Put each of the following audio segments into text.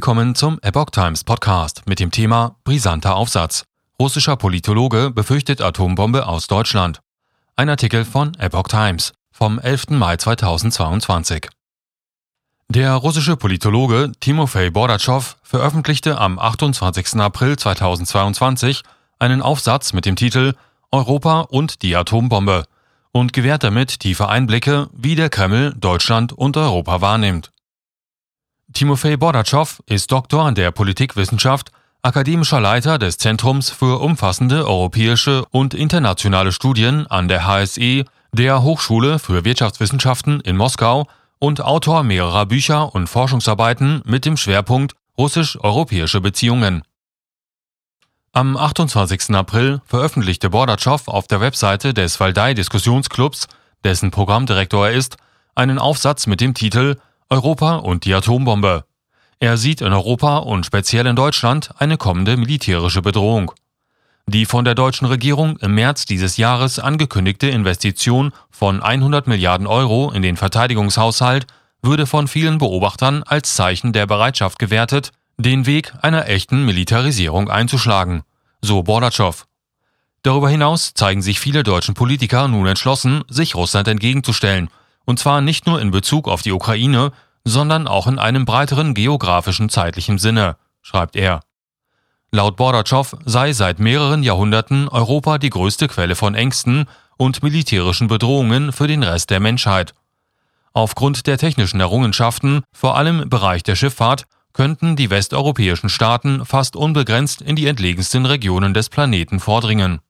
Willkommen zum Epoch Times Podcast mit dem Thema Brisanter Aufsatz. Russischer Politologe befürchtet Atombombe aus Deutschland. Ein Artikel von Epoch Times vom 11. Mai 2022. Der russische Politologe Timofei Bordatschow veröffentlichte am 28. April 2022 einen Aufsatz mit dem Titel Europa und die Atombombe und gewährt damit tiefe Einblicke, wie der Kreml Deutschland und Europa wahrnimmt. Timofei Bordatschow ist Doktor an der Politikwissenschaft, akademischer Leiter des Zentrums für umfassende europäische und internationale Studien an der HSE, der Hochschule für Wirtschaftswissenschaften in Moskau und Autor mehrerer Bücher und Forschungsarbeiten mit dem Schwerpunkt russisch-europäische Beziehungen. Am 28. April veröffentlichte Bordatschow auf der Webseite des Waldai Diskussionsclubs, dessen Programmdirektor er ist, einen Aufsatz mit dem Titel Europa und die Atombombe. Er sieht in Europa und speziell in Deutschland eine kommende militärische Bedrohung. Die von der deutschen Regierung im März dieses Jahres angekündigte Investition von 100 Milliarden Euro in den Verteidigungshaushalt würde von vielen Beobachtern als Zeichen der Bereitschaft gewertet, den Weg einer echten Militarisierung einzuschlagen, so Bordatschow. Darüber hinaus zeigen sich viele deutschen Politiker nun entschlossen, sich Russland entgegenzustellen und zwar nicht nur in Bezug auf die Ukraine, sondern auch in einem breiteren geografischen zeitlichen Sinne, schreibt er. Laut Bordatschow sei seit mehreren Jahrhunderten Europa die größte Quelle von Ängsten und militärischen Bedrohungen für den Rest der Menschheit. Aufgrund der technischen Errungenschaften, vor allem im Bereich der Schifffahrt, könnten die westeuropäischen Staaten fast unbegrenzt in die entlegensten Regionen des Planeten vordringen.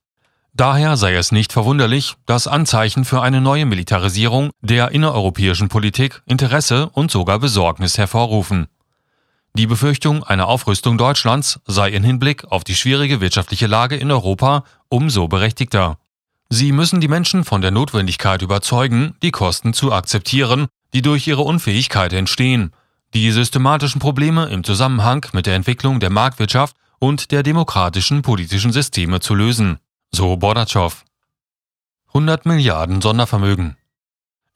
Daher sei es nicht verwunderlich, dass Anzeichen für eine neue Militarisierung der innereuropäischen Politik Interesse und sogar Besorgnis hervorrufen. Die Befürchtung einer Aufrüstung Deutschlands sei in Hinblick auf die schwierige wirtschaftliche Lage in Europa umso berechtigter. Sie müssen die Menschen von der Notwendigkeit überzeugen, die Kosten zu akzeptieren, die durch ihre Unfähigkeit entstehen, die systematischen Probleme im Zusammenhang mit der Entwicklung der Marktwirtschaft und der demokratischen politischen Systeme zu lösen so Bordatschow. 100 Milliarden Sondervermögen.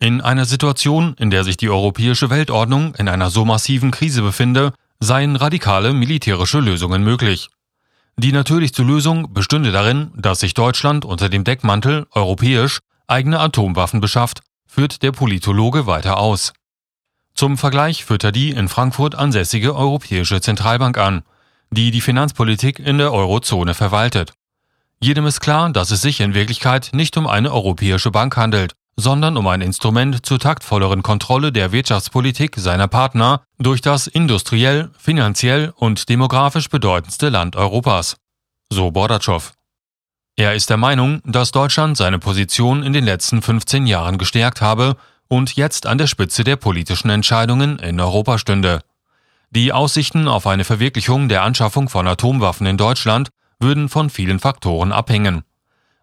In einer Situation, in der sich die europäische Weltordnung in einer so massiven Krise befinde, seien radikale militärische Lösungen möglich. Die natürlichste Lösung bestünde darin, dass sich Deutschland unter dem Deckmantel europäisch eigene Atomwaffen beschafft, führt der Politologe weiter aus. Zum Vergleich führt er die in Frankfurt ansässige Europäische Zentralbank an, die die Finanzpolitik in der Eurozone verwaltet. Jedem ist klar, dass es sich in Wirklichkeit nicht um eine europäische Bank handelt, sondern um ein Instrument zur taktvolleren Kontrolle der Wirtschaftspolitik seiner Partner durch das industriell, finanziell und demografisch bedeutendste Land Europas. So Bordatschow. Er ist der Meinung, dass Deutschland seine Position in den letzten 15 Jahren gestärkt habe und jetzt an der Spitze der politischen Entscheidungen in Europa stünde. Die Aussichten auf eine Verwirklichung der Anschaffung von Atomwaffen in Deutschland würden von vielen Faktoren abhängen.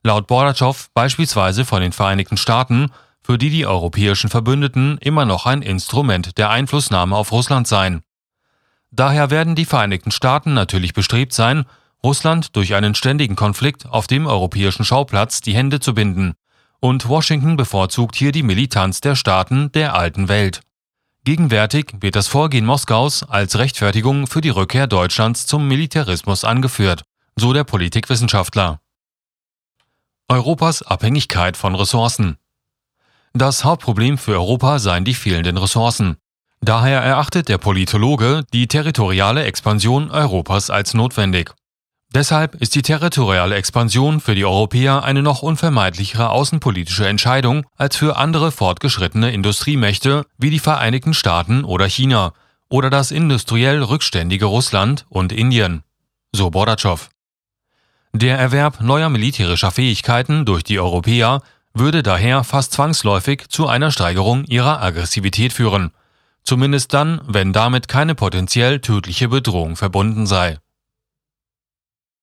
Laut Bordatschow beispielsweise von den Vereinigten Staaten, für die die europäischen Verbündeten immer noch ein Instrument der Einflussnahme auf Russland seien. Daher werden die Vereinigten Staaten natürlich bestrebt sein, Russland durch einen ständigen Konflikt auf dem europäischen Schauplatz die Hände zu binden, und Washington bevorzugt hier die Militanz der Staaten der alten Welt. Gegenwärtig wird das Vorgehen Moskaus als Rechtfertigung für die Rückkehr Deutschlands zum Militarismus angeführt so der Politikwissenschaftler. Europas Abhängigkeit von Ressourcen. Das Hauptproblem für Europa seien die fehlenden Ressourcen. Daher erachtet der Politologe die territoriale Expansion Europas als notwendig. Deshalb ist die territoriale Expansion für die Europäer eine noch unvermeidlichere außenpolitische Entscheidung als für andere fortgeschrittene Industriemächte wie die Vereinigten Staaten oder China oder das industriell rückständige Russland und Indien. So Bordatschow. Der Erwerb neuer militärischer Fähigkeiten durch die Europäer würde daher fast zwangsläufig zu einer Steigerung ihrer Aggressivität führen, zumindest dann, wenn damit keine potenziell tödliche Bedrohung verbunden sei